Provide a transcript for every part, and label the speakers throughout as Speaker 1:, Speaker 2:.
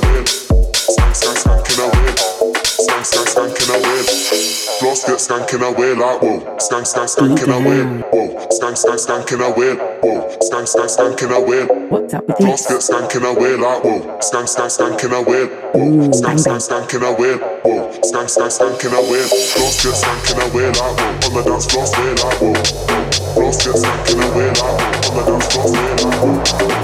Speaker 1: whoa. On the dance floor, way like whoa. Floss get skanking away like whoa. On the dance floor,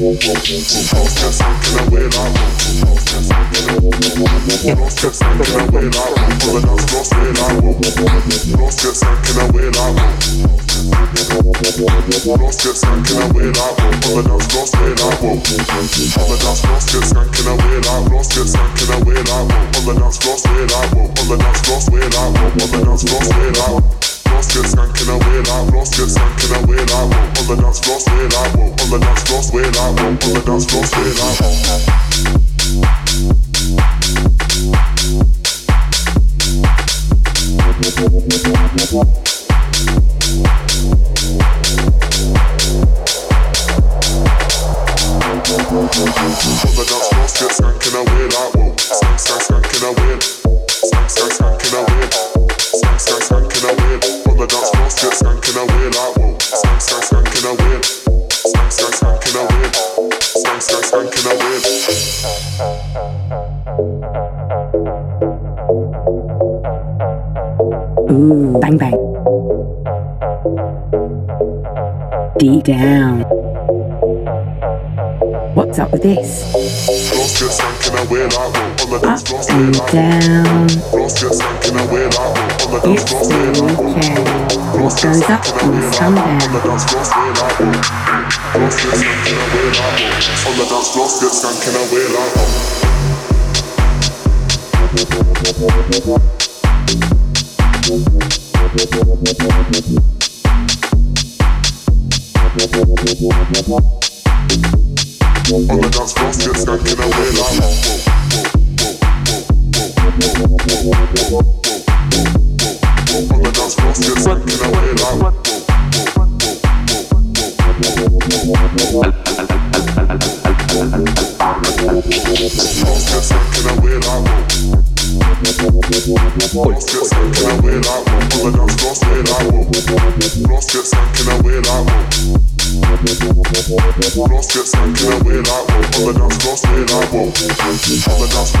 Speaker 1: On the dance floor, stay like On the dance floor, stay like On the dance floor, stay like Lost get skanking away like Lost get skanking away like On the dance floor, stay like On the dance floor, stay like On the dance floor, stay like On the dance floor, get skanking away like whoa. Skank, skank, skanking away. Skank, skank, skanking away. Whoa. Skank, skank, skanking. Skank, skank, skanking. Skank, skank, skanking.
Speaker 2: Ooh, bang bang. Deep down. What's up with this?
Speaker 1: Floss get skanking away like whoa. On the
Speaker 2: Up
Speaker 1: dance floor, stay
Speaker 2: and down. It's the weekend. What goes up
Speaker 1: away
Speaker 2: must
Speaker 1: like On the dance floor, get away like On the dance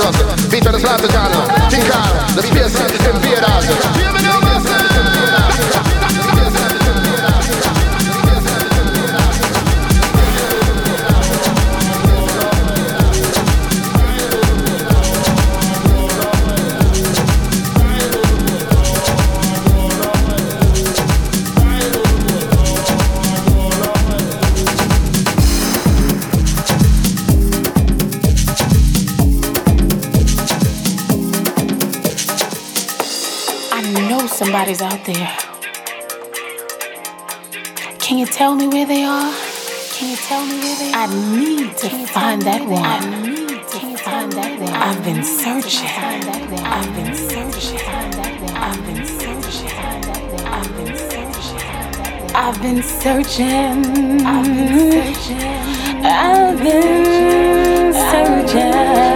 Speaker 3: songs of the Slaughter John, Tinkar, the Space Invaders.
Speaker 4: Somebody's out there. Can you tell me where they are? Can you tell me where they are? I need to find that one. I need to find that one. I've been searching. I've been searching. I've been searching. I've been searching. I've been searching. I've been searching. I've been searching.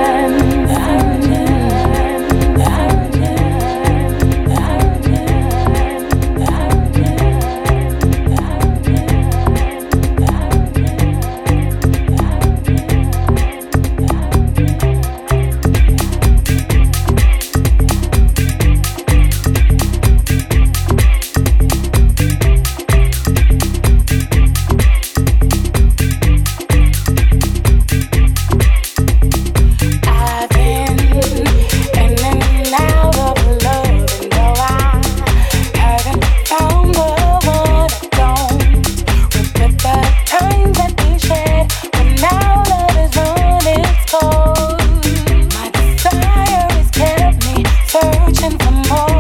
Speaker 5: looking for more.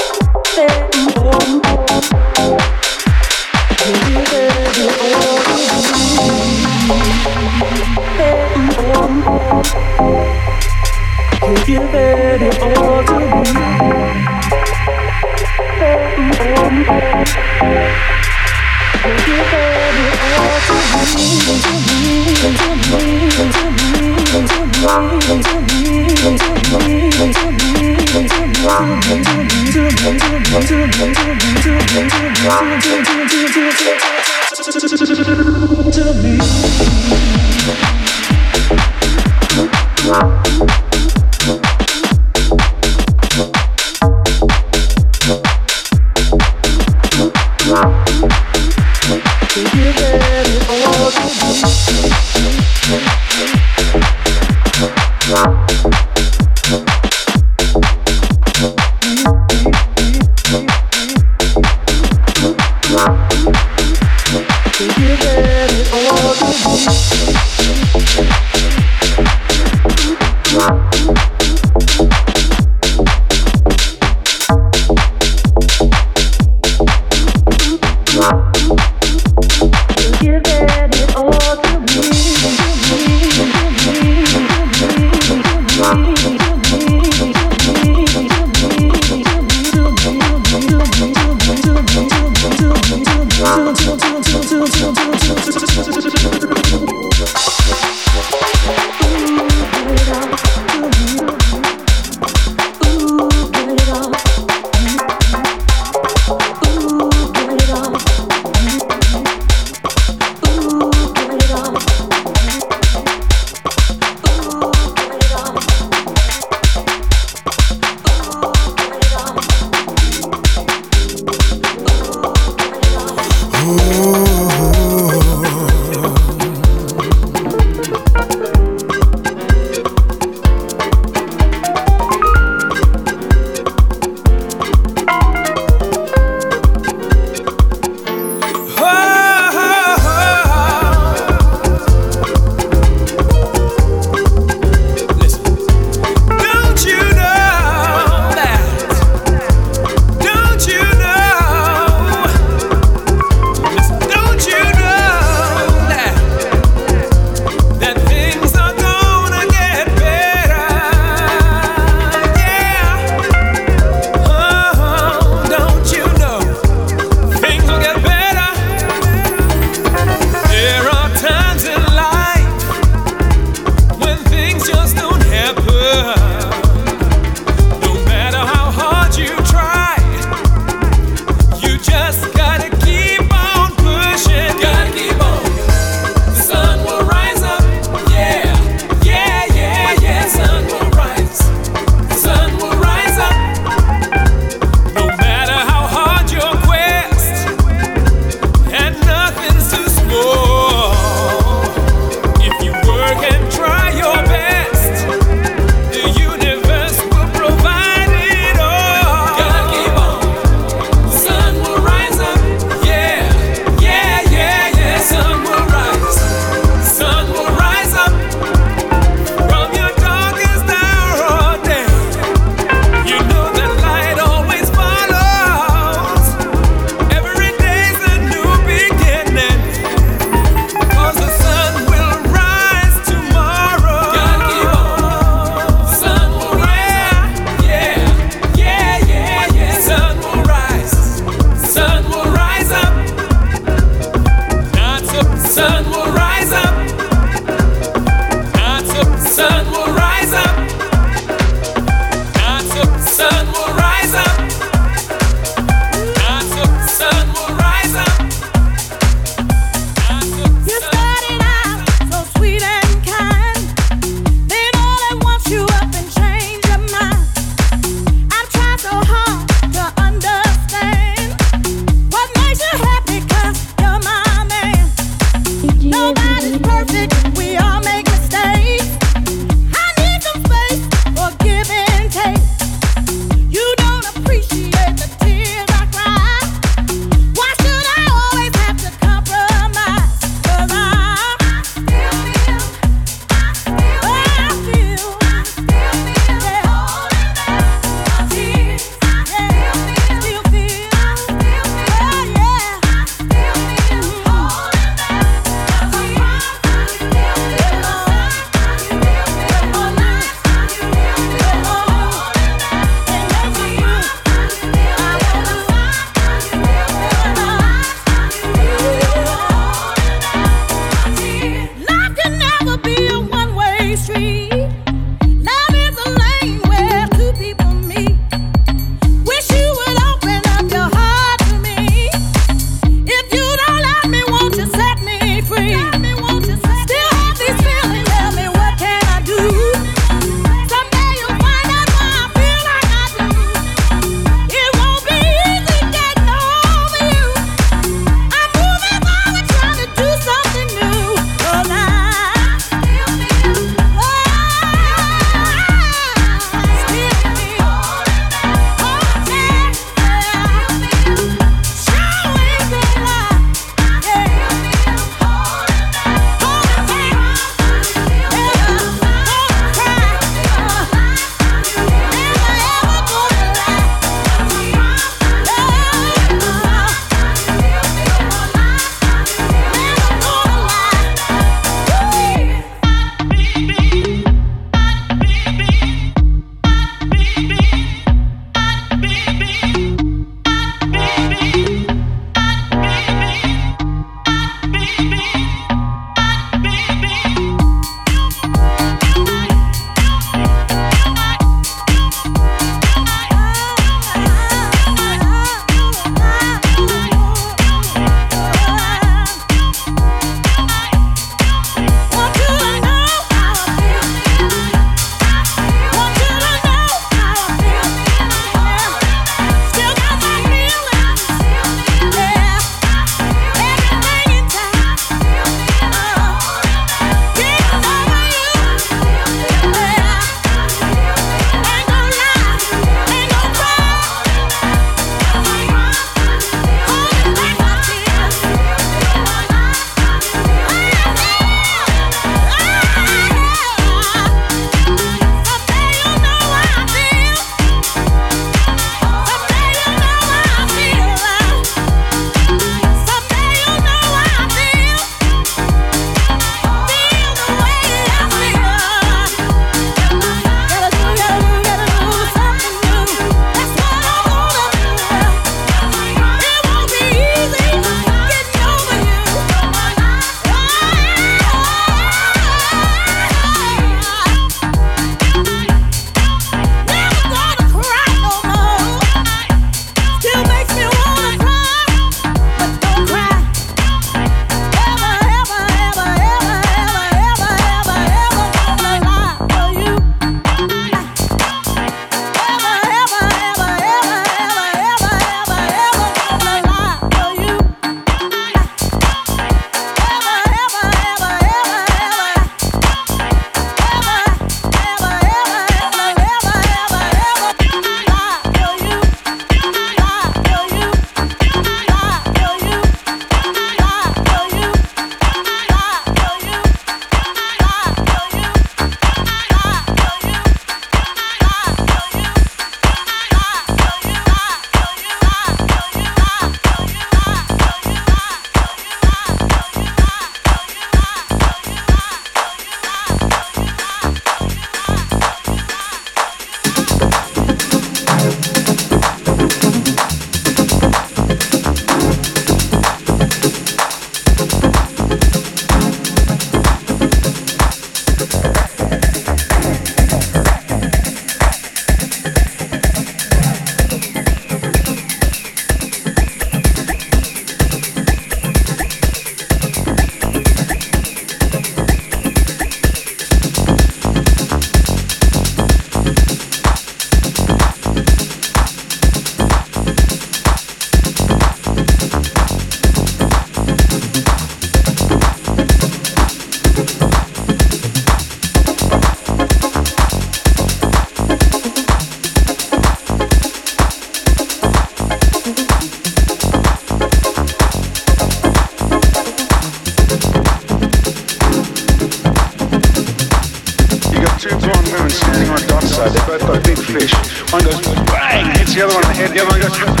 Speaker 5: Hits the other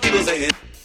Speaker 6: people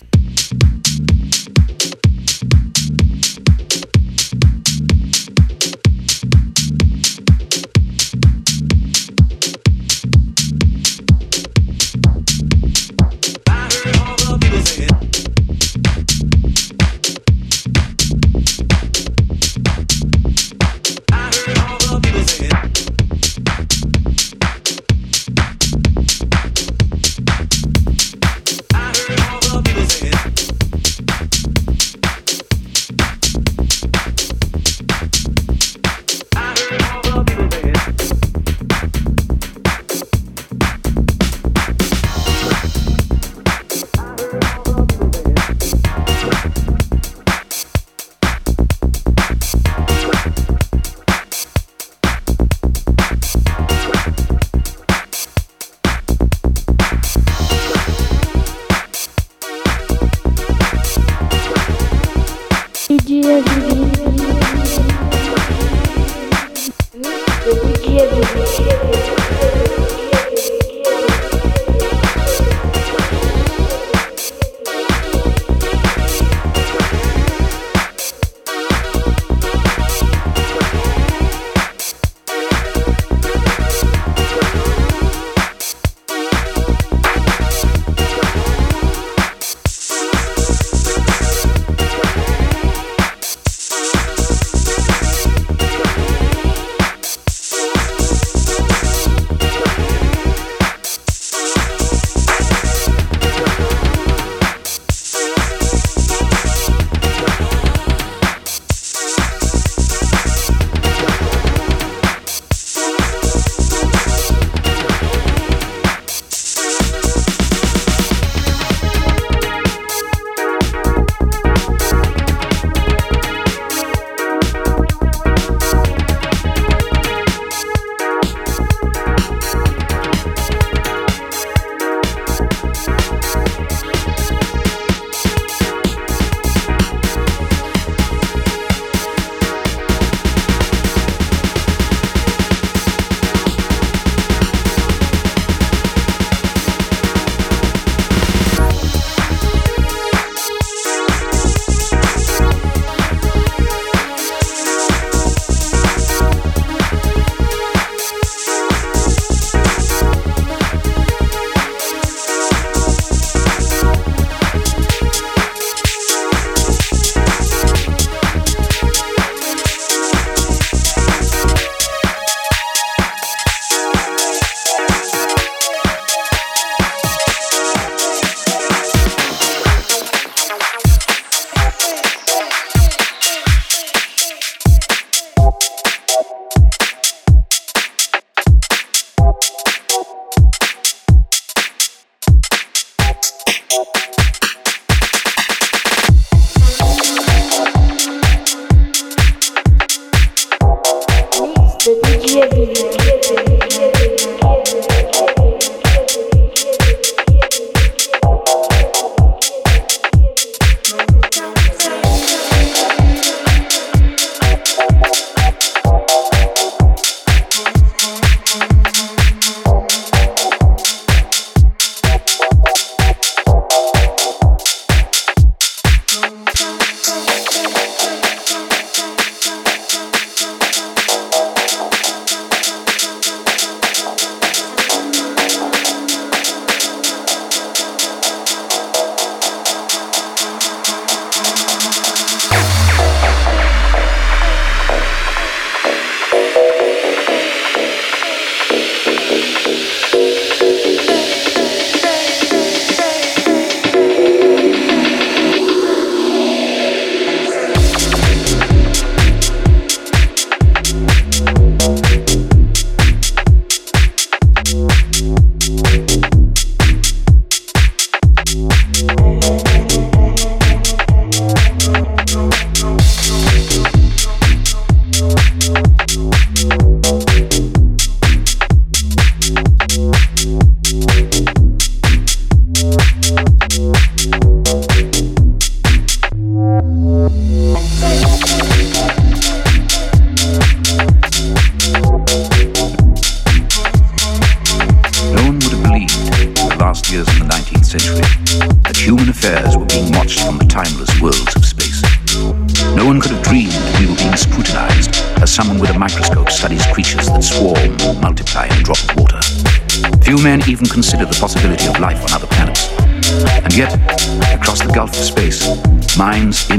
Speaker 7: minds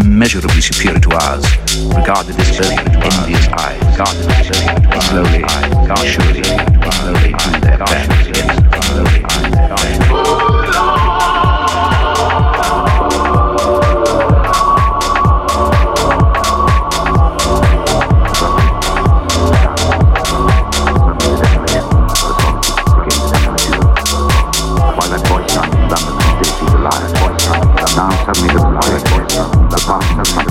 Speaker 7: Verpasst, verpasst.